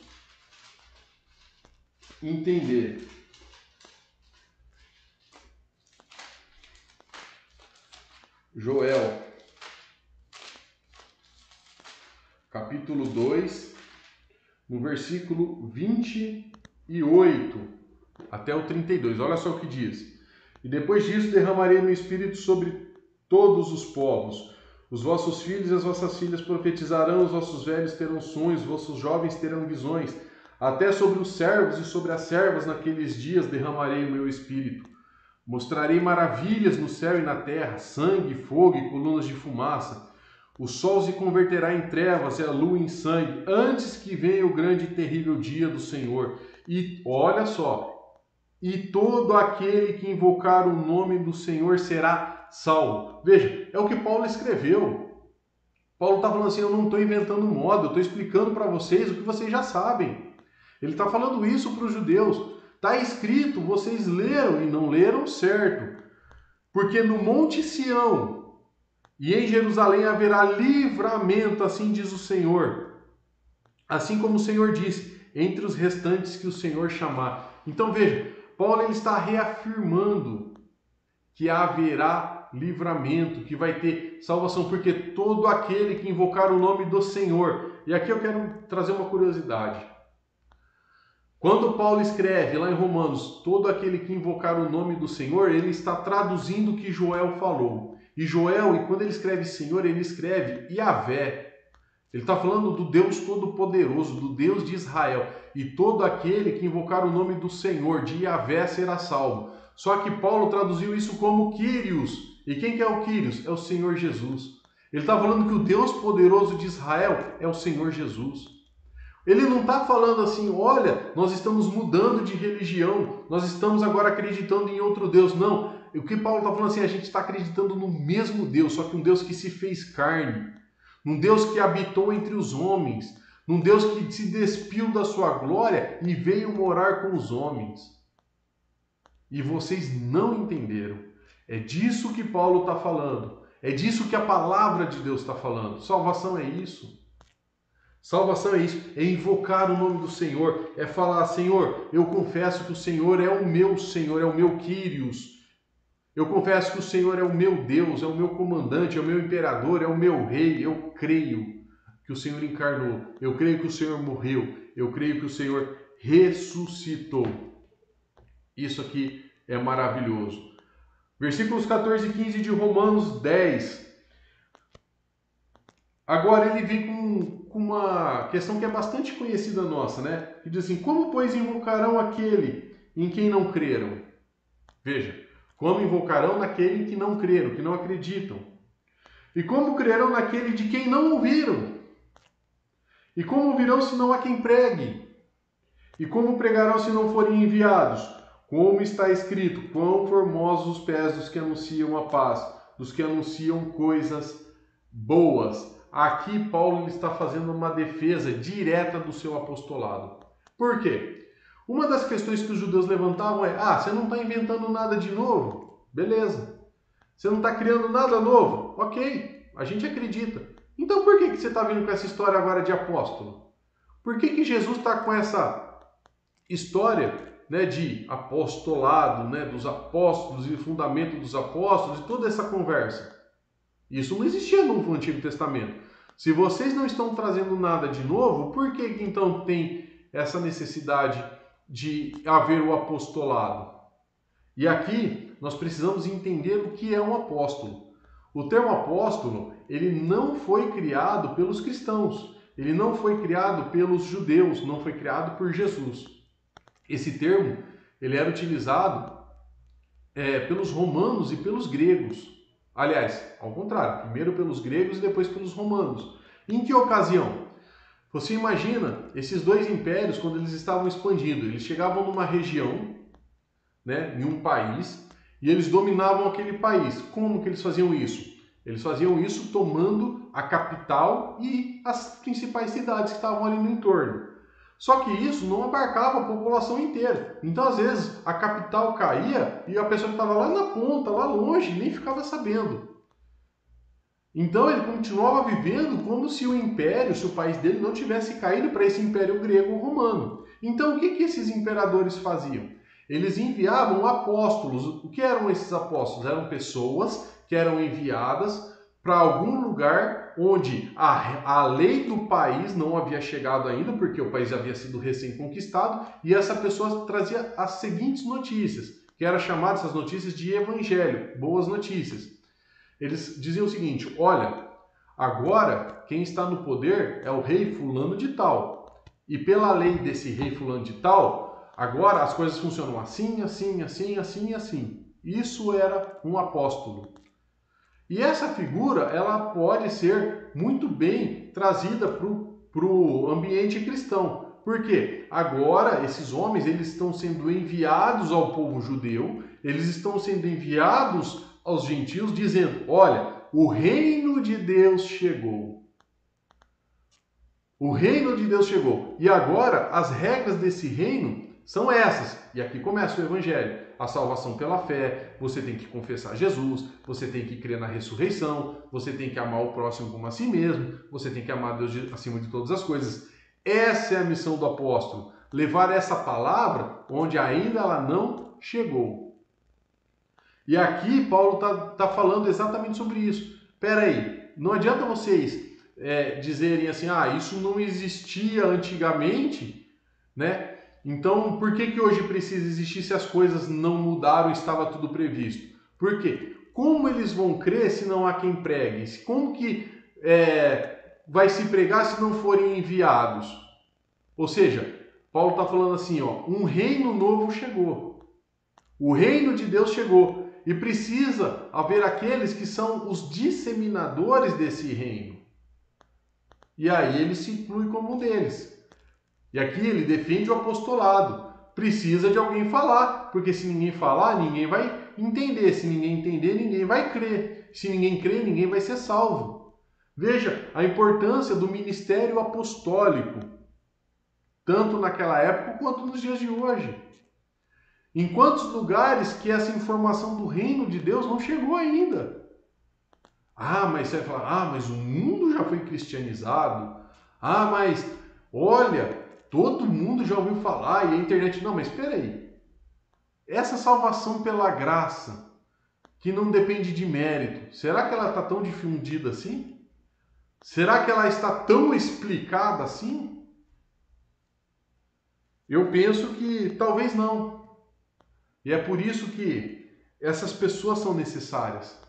S1: entender. Joel capítulo 2, no versículo 28 até o 32. Olha só o que diz. E depois disso derramarei meu espírito sobre todos os povos. Os vossos filhos e as vossas filhas profetizarão, os vossos velhos terão sonhos, os vossos jovens terão visões. Até sobre os servos e sobre as servas naqueles dias derramarei o meu espírito. Mostrarei maravilhas no céu e na terra, sangue, fogo e colunas de fumaça. O sol se converterá em trevas e a lua em sangue, antes que venha o grande e terrível dia do Senhor. E olha só, e todo aquele que invocar o nome do Senhor será salvo. Veja, é o que Paulo escreveu. Paulo está falando assim: eu não estou inventando moda, eu estou explicando para vocês o que vocês já sabem. Ele está falando isso para os judeus. Está escrito, vocês leram e não leram certo. Porque no Monte Sião, e em Jerusalém haverá livramento, assim diz o Senhor. Assim como o Senhor disse, entre os restantes que o Senhor chamar. Então veja, Paulo ele está reafirmando que haverá livramento, que vai ter salvação, porque todo aquele que invocar o nome do Senhor. E aqui eu quero trazer uma curiosidade. Quando Paulo escreve lá em Romanos, todo aquele que invocar o nome do Senhor, ele está traduzindo o que Joel falou. E Joel, e quando ele escreve Senhor, ele escreve Yahvé. Ele está falando do Deus Todo-Poderoso, do Deus de Israel. E todo aquele que invocar o nome do Senhor, de Yahvé, será salvo. Só que Paulo traduziu isso como Quírios. E quem que é o Quírios? É o Senhor Jesus. Ele está falando que o Deus poderoso de Israel é o Senhor Jesus. Ele não está falando assim, olha, nós estamos mudando de religião, nós estamos agora acreditando em outro Deus. Não. O que Paulo está falando assim, a gente está acreditando no mesmo Deus, só que um Deus que se fez carne, um Deus que habitou entre os homens, um Deus que se despiu da sua glória e veio morar com os homens. E vocês não entenderam. É disso que Paulo está falando. É disso que a palavra de Deus está falando. Salvação é isso. Salvação é isso, é invocar o nome do Senhor, é falar: Senhor, eu confesso que o Senhor é o meu Senhor, é o meu Quírios. Eu confesso que o Senhor é o meu Deus, é o meu comandante, é o meu imperador, é o meu rei. Eu creio que o Senhor encarnou, eu creio que o Senhor morreu, eu creio que o Senhor ressuscitou. Isso aqui é maravilhoso. Versículos 14 e 15 de Romanos 10. Agora ele vem com com uma questão que é bastante conhecida nossa, né? Que diz assim: Como, pois, invocarão aquele em quem não creram? Veja, como invocarão naquele que não creram, que não acreditam? E como crerão naquele de quem não ouviram? E como ouvirão se não há quem pregue? E como pregarão se não forem enviados? Como está escrito: Quão formosos os pés dos que anunciam a paz, dos que anunciam coisas boas. Aqui Paulo está fazendo uma defesa direta do seu apostolado. Por quê? Uma das questões que os judeus levantavam é: ah, você não está inventando nada de novo? Beleza. Você não está criando nada novo? Ok, a gente acredita. Então por que, que você está vindo com essa história agora de apóstolo? Por que, que Jesus está com essa história né, de apostolado, né, dos apóstolos e fundamento dos apóstolos e toda essa conversa? Isso não existia no Antigo Testamento. Se vocês não estão trazendo nada de novo, por que então tem essa necessidade de haver o apostolado? E aqui nós precisamos entender o que é um apóstolo. O termo apóstolo, ele não foi criado pelos cristãos, ele não foi criado pelos judeus, não foi criado por Jesus. Esse termo, ele era utilizado é, pelos romanos e pelos gregos. Aliás, ao contrário, primeiro pelos gregos e depois pelos romanos. Em que ocasião? Você imagina esses dois impérios quando eles estavam expandindo, eles chegavam numa região, né, em um país, e eles dominavam aquele país. Como que eles faziam isso? Eles faziam isso tomando a capital e as principais cidades que estavam ali no entorno. Só que isso não abarcava a população inteira. Então, às vezes, a capital caía e a pessoa que estava lá na ponta, lá longe, nem ficava sabendo. Então, ele continuava vivendo como se o império, se o país dele não tivesse caído para esse império grego-romano. Então, o que, que esses imperadores faziam? Eles enviavam apóstolos. O que eram esses apóstolos? Eram pessoas que eram enviadas para algum lugar onde a, a lei do país não havia chegado ainda, porque o país havia sido recém-conquistado, e essa pessoa trazia as seguintes notícias, que era chamada essas notícias de evangelho, boas notícias. Eles diziam o seguinte: olha, agora quem está no poder é o rei fulano de tal. E pela lei desse rei fulano de tal, agora as coisas funcionam assim, assim, assim, assim, assim. Isso era um apóstolo. E essa figura ela pode ser muito bem trazida para o ambiente cristão. Porque agora esses homens eles estão sendo enviados ao povo judeu, eles estão sendo enviados aos gentios, dizendo: olha, o reino de Deus chegou. O reino de Deus chegou. E agora as regras desse reino são essas. E aqui começa o evangelho a salvação pela fé, você tem que confessar Jesus, você tem que crer na ressurreição, você tem que amar o próximo como a si mesmo, você tem que amar Deus acima de todas as coisas. Essa é a missão do apóstolo, levar essa palavra onde ainda ela não chegou. E aqui Paulo está tá falando exatamente sobre isso. Espera aí, não adianta vocês é, dizerem assim, ah, isso não existia antigamente, né? Então, por que, que hoje precisa existir se as coisas não mudaram e estava tudo previsto? Por quê? Como eles vão crer se não há quem pregue? Como que é, vai se pregar se não forem enviados? Ou seja, Paulo está falando assim, ó, um reino novo chegou. O reino de Deus chegou e precisa haver aqueles que são os disseminadores desse reino. E aí ele se inclui como um deles. E aqui ele defende o apostolado. Precisa de alguém falar, porque se ninguém falar, ninguém vai entender. Se ninguém entender, ninguém vai crer. Se ninguém crer, ninguém vai ser salvo. Veja a importância do ministério apostólico, tanto naquela época quanto nos dias de hoje. Em quantos lugares que essa informação do reino de Deus não chegou ainda? Ah, mas você vai falar, ah, mas o mundo já foi cristianizado. Ah, mas olha, todo mundo já ouviu falar e a internet. Não, mas espera aí. Essa salvação pela graça, que não depende de mérito, será que ela está tão difundida assim? Será que ela está tão explicada assim? Eu penso que talvez não. E é por isso que essas pessoas são necessárias.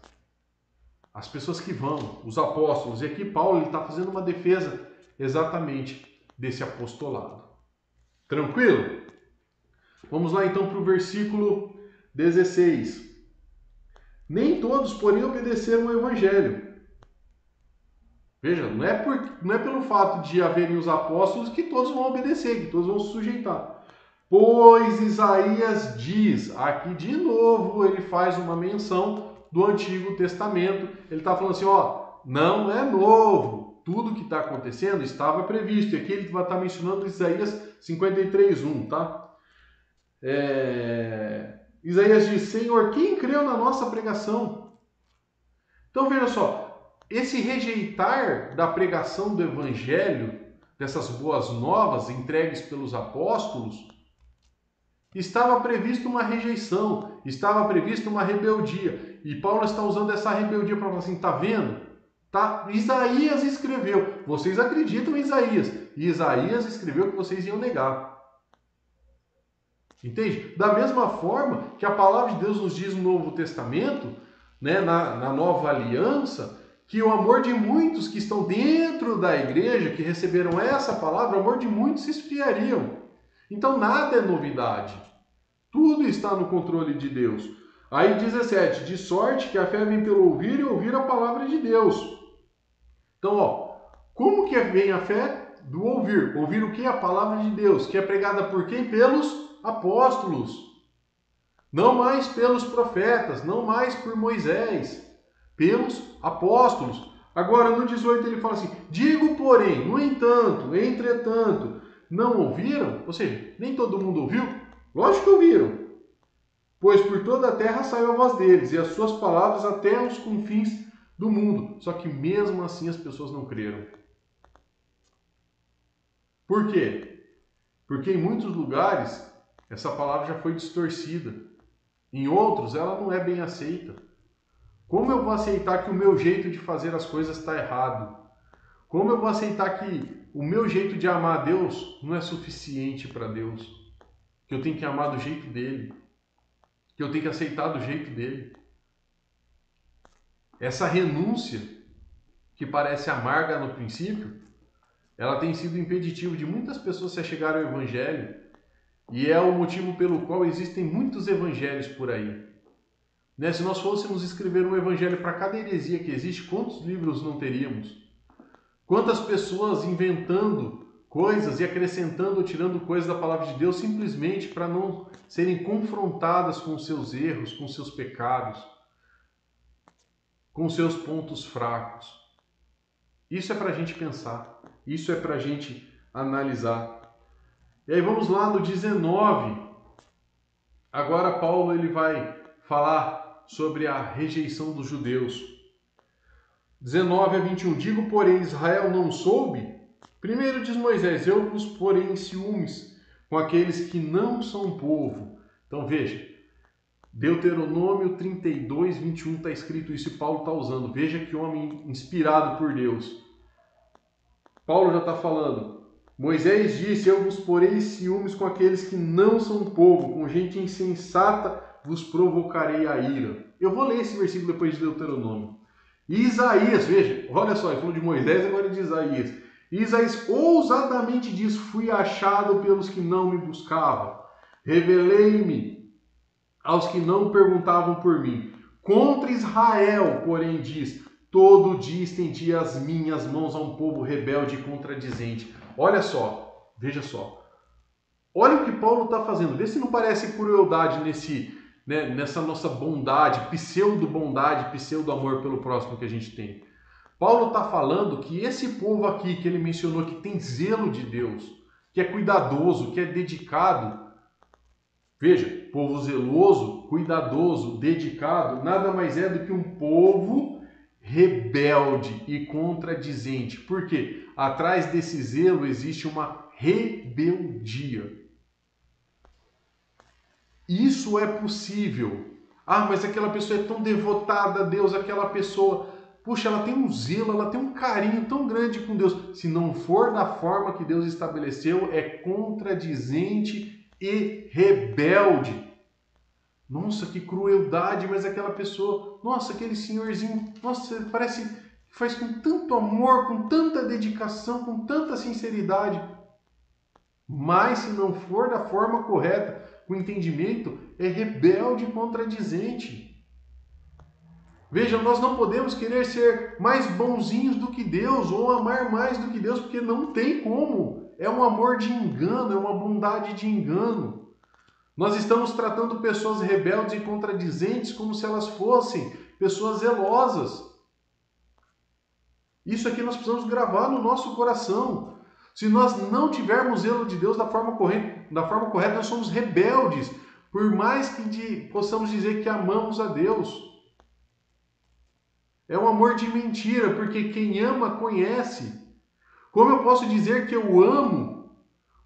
S1: As pessoas que vão, os apóstolos. E aqui Paulo está fazendo uma defesa exatamente desse apostolado. Tranquilo? Vamos lá então para o versículo 16. Nem todos, porém, obedeceram ao Evangelho. Veja, não é, por, não é pelo fato de haverem os apóstolos que todos vão obedecer, que todos vão se sujeitar. Pois Isaías diz, aqui de novo ele faz uma menção do Antigo Testamento. Ele está falando assim: ó, não é novo. Tudo que está acontecendo estava previsto. E aqui ele vai estar tá mencionando Isaías 53:1, tá? É... Isaías diz: Senhor, quem creu na nossa pregação? Então veja só, esse rejeitar da pregação do Evangelho, dessas boas novas entregues pelos apóstolos, Estava previsto uma rejeição, estava previsto uma rebeldia. E Paulo está usando essa rebeldia para falar assim: tá vendo? Tá? Isaías escreveu. Vocês acreditam em Isaías. E Isaías escreveu que vocês iam negar. Entende? Da mesma forma que a palavra de Deus nos diz no Novo Testamento, né, na, na nova aliança, que o amor de muitos que estão dentro da igreja, que receberam essa palavra, o amor de muitos se esfriariam. Então nada é novidade. Tudo está no controle de Deus. Aí 17, de sorte que a fé vem pelo ouvir e ouvir a palavra de Deus. Então, ó, como que vem a fé? Do ouvir. Ouvir o que? A palavra de Deus, que é pregada por quem? Pelos apóstolos. Não mais pelos profetas, não mais por Moisés, pelos apóstolos. Agora, no 18 ele fala assim: Digo, porém, no entanto, entretanto, não ouviram? Ou seja, nem todo mundo ouviu? Lógico que ouviram. Pois por toda a terra saiu a voz deles, e as suas palavras até os confins do mundo. Só que mesmo assim as pessoas não creram. Por quê? Porque em muitos lugares essa palavra já foi distorcida. Em outros ela não é bem aceita. Como eu vou aceitar que o meu jeito de fazer as coisas está errado? Como eu vou aceitar que o meu jeito de amar a Deus não é suficiente para Deus. Que eu tenho que amar do jeito dele. Que eu tenho que aceitar do jeito dele. Essa renúncia, que parece amarga no princípio, ela tem sido impeditivo de muitas pessoas se chegar ao Evangelho e é o motivo pelo qual existem muitos evangelhos por aí. Né? Se nós fôssemos escrever um evangelho para cada heresia que existe, quantos livros não teríamos? Quantas pessoas inventando coisas e acrescentando ou tirando coisas da palavra de Deus simplesmente para não serem confrontadas com seus erros, com seus pecados, com seus pontos fracos. Isso é para a gente pensar, isso é para a gente analisar. E aí vamos lá no 19. Agora Paulo ele vai falar sobre a rejeição dos judeus. 19 a 21. Digo, porém, Israel não soube? Primeiro diz Moisés: Eu vos porei em ciúmes com aqueles que não são povo. Então veja, Deuteronômio 32, 21 está escrito isso e Paulo está usando. Veja que homem inspirado por Deus. Paulo já está falando. Moisés disse: Eu vos porei ciúmes com aqueles que não são povo, com gente insensata vos provocarei a ira. Eu vou ler esse versículo depois de Deuteronômio. Isaías, veja, olha só, ele falou de Moisés, agora de Isaías. Isaías ousadamente diz: Fui achado pelos que não me buscavam, revelei-me aos que não perguntavam por mim. Contra Israel, porém, diz: Todo dia estendi as minhas mãos a um povo rebelde e contradizente. Olha só, veja só. Olha o que Paulo está fazendo. Vê se não parece crueldade nesse, né, nessa nossa bondade, pseudo-bondade, pseudo-amor pelo próximo que a gente tem. Paulo está falando que esse povo aqui que ele mencionou que tem zelo de Deus, que é cuidadoso, que é dedicado. Veja, povo zeloso, cuidadoso, dedicado, nada mais é do que um povo rebelde e contradizente. Por quê? Atrás desse zelo existe uma rebeldia. Isso é possível. Ah, mas aquela pessoa é tão devotada a Deus, aquela pessoa, puxa, ela tem um zelo, ela tem um carinho tão grande com Deus. Se não for da forma que Deus estabeleceu, é contradizente e rebelde. Nossa, que crueldade, mas aquela pessoa, nossa, aquele senhorzinho, nossa, parece que faz com tanto amor, com tanta dedicação, com tanta sinceridade. Mas se não for da forma correta, o entendimento é rebelde e contradizente. Veja, nós não podemos querer ser mais bonzinhos do que Deus ou amar mais do que Deus, porque não tem como. É um amor de engano, é uma bondade de engano. Nós estamos tratando pessoas rebeldes e contradizentes como se elas fossem pessoas zelosas. Isso aqui nós precisamos gravar no nosso coração. Se nós não tivermos zelo de Deus da forma correta, da forma correta nós somos rebeldes, por mais que de, possamos dizer que amamos a Deus. É um amor de mentira, porque quem ama conhece. Como eu posso dizer que eu amo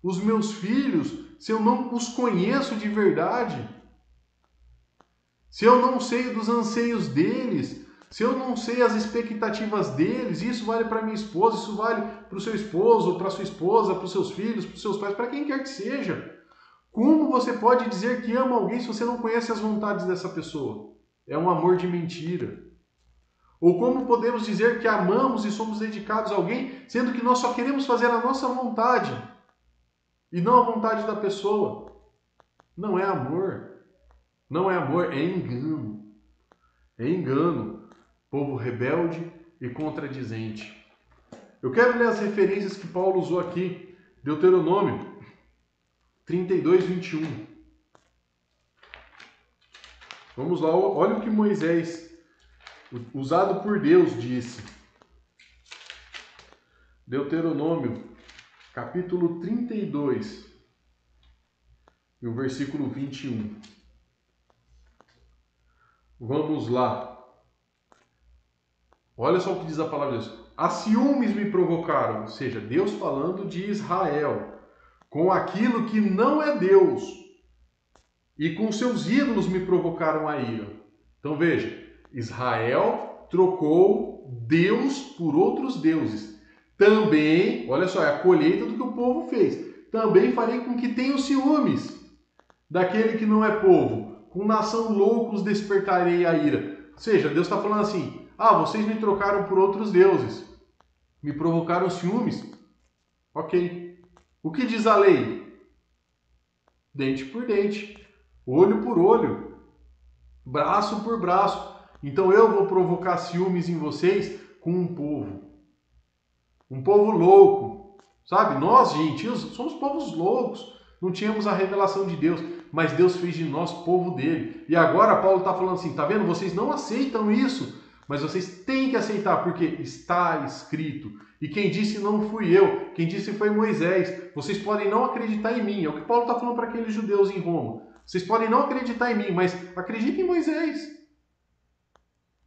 S1: os meus filhos se eu não os conheço de verdade? Se eu não sei dos anseios deles, se eu não sei as expectativas deles, isso vale para minha esposa, isso vale para o seu esposo, para sua esposa, para os seus filhos, para os seus pais, para quem quer que seja. Como você pode dizer que ama alguém se você não conhece as vontades dessa pessoa? É um amor de mentira. Ou como podemos dizer que amamos e somos dedicados a alguém, sendo que nós só queremos fazer a nossa vontade e não a vontade da pessoa? Não é amor. Não é amor, é engano. É engano povo rebelde e contradizente. Eu quero ler as referências que Paulo usou aqui, Deuteronômio 32, 21. Vamos lá, olha o que Moisés, usado por Deus, disse. Deuteronômio, capítulo 32, e o versículo 21. Vamos lá. Olha só o que diz a palavra de Deus. A ciúmes me provocaram, ou seja, Deus falando de Israel, com aquilo que não é Deus, e com seus ídolos me provocaram a ira. Então veja, Israel trocou Deus por outros deuses. Também, olha só, é a colheita do que o povo fez. Também farei com que tenham ciúmes daquele que não é povo. Com nação loucos despertarei a ira. Ou seja, Deus está falando assim: ah, vocês me trocaram por outros deuses, me provocaram ciúmes. Ok. O que diz a lei? Dente por dente, olho por olho, braço por braço. Então eu vou provocar ciúmes em vocês com um povo. Um povo louco. Sabe? Nós, gentios, somos povos loucos. Não tínhamos a revelação de Deus, mas Deus fez de nós povo dele. E agora Paulo está falando assim: tá vendo? Vocês não aceitam isso. Mas vocês têm que aceitar, porque está escrito. E quem disse não fui eu, quem disse foi Moisés. Vocês podem não acreditar em mim. É o que Paulo está falando para aqueles judeus em Roma. Vocês podem não acreditar em mim, mas acreditem em Moisés.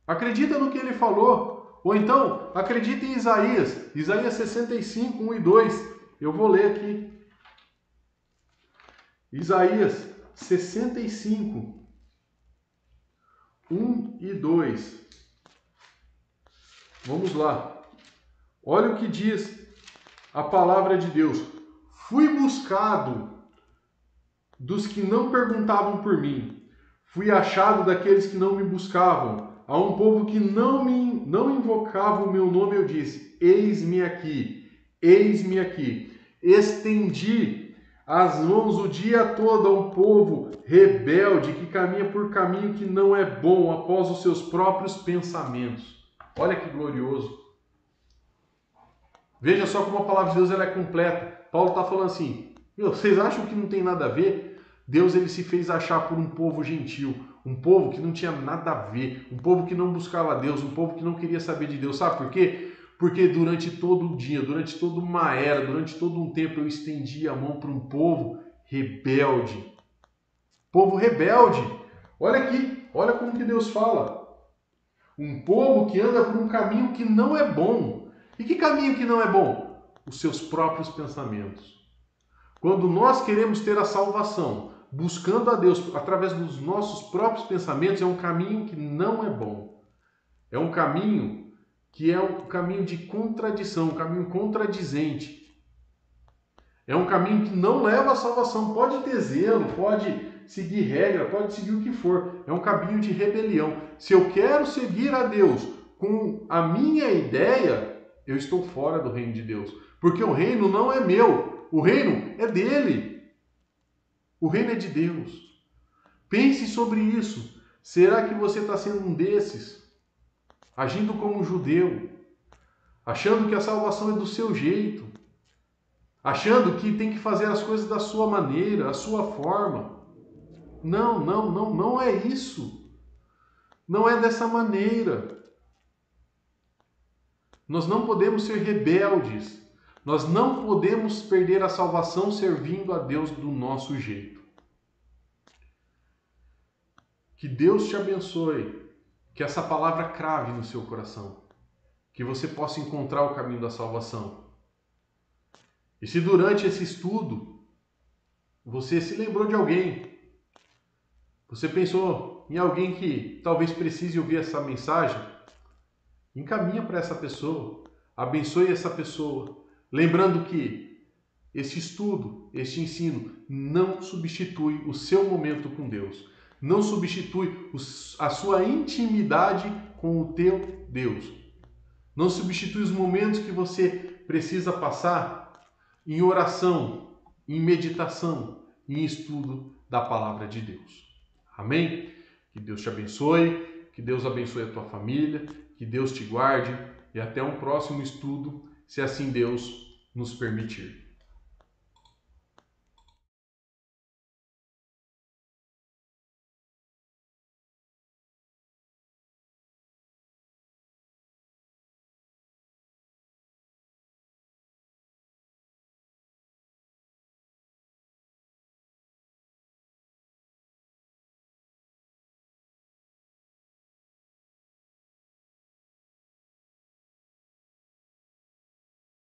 S1: Acredita no que ele falou. Ou então, acredita em Isaías. Isaías 65, 1 e 2. Eu vou ler aqui. Isaías 65, 1 e 2. Vamos lá. Olha o que diz a palavra de Deus. Fui buscado dos que não perguntavam por mim. Fui achado daqueles que não me buscavam. A um povo que não me não invocava o meu nome, eu disse: Eis-me aqui, eis-me aqui. Estendi as mãos o dia todo a um povo rebelde que caminha por caminho que não é bom após os seus próprios pensamentos. Olha que glorioso. Veja só como a palavra de Deus ela é completa. Paulo está falando assim: vocês acham que não tem nada a ver? Deus ele se fez achar por um povo gentil, um povo que não tinha nada a ver, um povo que não buscava Deus, um povo que não queria saber de Deus. Sabe por quê? Porque durante todo o dia, durante toda uma era, durante todo um tempo eu estendi a mão para um povo rebelde. Povo rebelde. Olha aqui, olha como que Deus fala. Um povo que anda por um caminho que não é bom. E que caminho que não é bom? Os seus próprios pensamentos. Quando nós queremos ter a salvação, buscando a Deus através dos nossos próprios pensamentos, é um caminho que não é bom. É um caminho que é um caminho de contradição, um caminho contradizente. É um caminho que não leva à salvação. Pode ter zelo, pode seguir regra, pode seguir o que for. É um caminho de rebelião. Se eu quero seguir a Deus com a minha ideia, eu estou fora do reino de Deus. Porque o reino não é meu, o reino é dele. O reino é de Deus. Pense sobre isso. Será que você está sendo um desses? agindo como um judeu, achando que a salvação é do seu jeito, achando que tem que fazer as coisas da sua maneira, a sua forma. Não, não, não, não é isso. Não é dessa maneira. Nós não podemos ser rebeldes. Nós não podemos perder a salvação servindo a Deus do nosso jeito. Que Deus te abençoe que essa palavra crave no seu coração, que você possa encontrar o caminho da salvação. E se durante esse estudo você se lembrou de alguém, você pensou em alguém que talvez precise ouvir essa mensagem, encaminha para essa pessoa, abençoe essa pessoa, lembrando que este estudo, este ensino não substitui o seu momento com Deus não substitui a sua intimidade com o teu Deus. Não substitui os momentos que você precisa passar em oração, em meditação, em estudo da palavra de Deus. Amém? Que Deus te abençoe, que Deus abençoe a tua família, que Deus te guarde e até um próximo estudo, se assim Deus nos permitir.